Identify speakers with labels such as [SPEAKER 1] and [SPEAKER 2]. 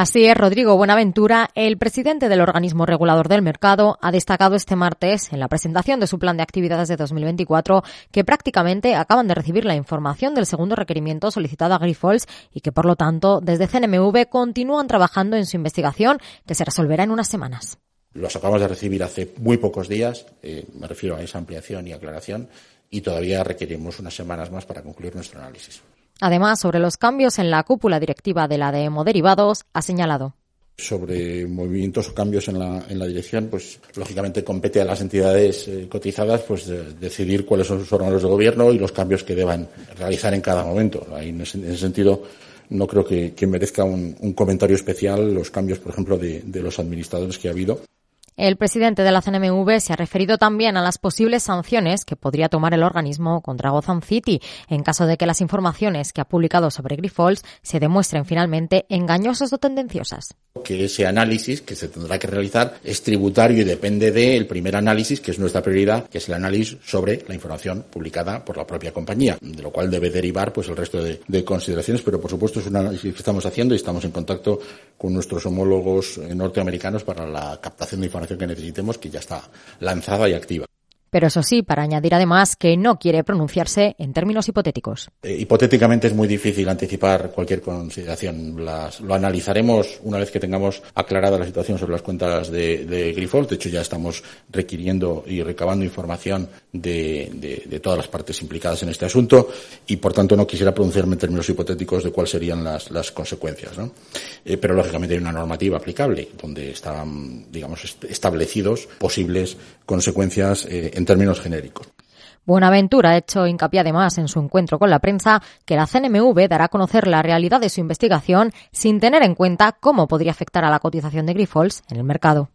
[SPEAKER 1] Así es, Rodrigo Buenaventura, el presidente del organismo regulador del mercado, ha destacado este martes en la presentación de su plan de actividades de 2024 que prácticamente acaban de recibir la información del segundo requerimiento solicitado a Grifols y que, por lo tanto, desde CNMV continúan trabajando en su investigación que se resolverá en unas semanas.
[SPEAKER 2] Los acabamos de recibir hace muy pocos días, eh, me refiero a esa ampliación y aclaración, y todavía requerimos unas semanas más para concluir nuestro análisis.
[SPEAKER 1] Además, sobre los cambios en la cúpula directiva de la de Hemoderivados, ha señalado
[SPEAKER 2] sobre movimientos o cambios en la, en la dirección, pues lógicamente compete a las entidades eh, cotizadas pues decidir cuáles son sus órganos de gobierno y los cambios que deban realizar en cada momento. Ahí, en, ese, sentido, no creo que, que merezca un, comentario especial los cambios, por ejemplo, de los administradores que ha habido.
[SPEAKER 1] El presidente de la CNMV se ha referido también a las posibles sanciones que podría tomar el organismo contra Gotham City en caso de que las informaciones que ha publicado sobre Grifols se demuestren finalmente engañosas o tendenciosas
[SPEAKER 2] que ese análisis que se tendrá que realizar es tributario y depende del primer análisis, que es nuestra prioridad, que es el análisis sobre la información publicada por la propia compañía, de lo cual debe derivar pues el resto de, de consideraciones, pero por supuesto es un análisis que estamos haciendo y estamos en contacto con nuestros homólogos norteamericanos para la captación de información que necesitemos, que ya está lanzada y activa.
[SPEAKER 1] Pero eso sí, para añadir además que no quiere pronunciarse en términos hipotéticos.
[SPEAKER 2] Eh, hipotéticamente es muy difícil anticipar cualquier consideración. Las, lo analizaremos una vez que tengamos aclarada la situación sobre las cuentas de, de Grifols. De hecho, ya estamos requiriendo y recabando información de, todas las partes implicadas en este asunto y, por tanto, no quisiera pronunciarme en términos hipotéticos de cuáles serían las, las consecuencias. ¿no? Eh, pero, lógicamente, hay una normativa aplicable donde están, digamos, establecidos posibles consecuencias eh, en términos genéricos.
[SPEAKER 1] Buenaventura ha hecho hincapié además en su encuentro con la prensa que la CNMV dará a conocer la realidad de su investigación sin tener en cuenta cómo podría afectar a la cotización de Grifols en el mercado.